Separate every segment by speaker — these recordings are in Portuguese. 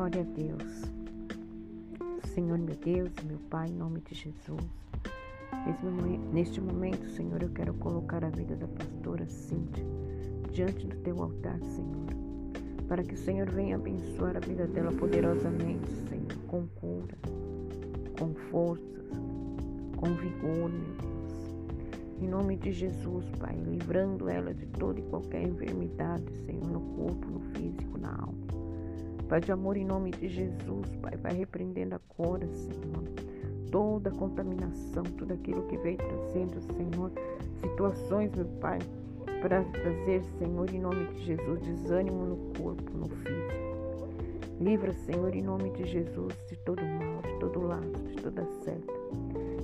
Speaker 1: Glória a Deus. Senhor, meu Deus, meu Pai, em nome de Jesus. Neste momento, Senhor, eu quero colocar a vida da pastora Cíntia diante do teu altar, Senhor, para que o Senhor venha abençoar a vida dela poderosamente, Senhor, com cura, com forças, com vigor, meu Deus. Em nome de Jesus, Pai, livrando ela de toda e qualquer enfermidade, Senhor, no corpo, no. Pai de amor, em nome de Jesus, Pai, vai repreendendo agora, Senhor, toda contaminação, tudo aquilo que veio trazendo, Senhor, situações, meu Pai, para trazer, Senhor, em nome de Jesus, desânimo no corpo, no físico. Livra, Senhor, em nome de Jesus, de todo mal, de todo laço, de toda seta.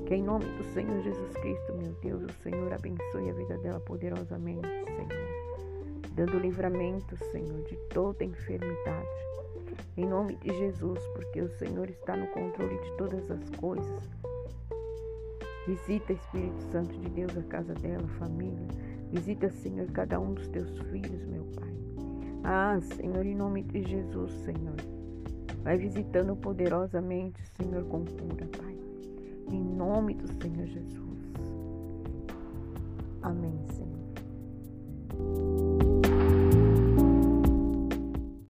Speaker 1: Que em nome do Senhor Jesus Cristo, meu Deus, o Senhor abençoe a vida dela poderosamente, Senhor. Dando livramento, Senhor, de toda enfermidade em nome de Jesus, porque o Senhor está no controle de todas as coisas. Visita, Espírito Santo de Deus, a casa dela, a família. Visita, Senhor, cada um dos teus filhos, meu Pai. Ah, Senhor, em nome de Jesus, Senhor. Vai visitando poderosamente, Senhor, com cura, Pai. Em nome do Senhor Jesus. Amém, Senhor.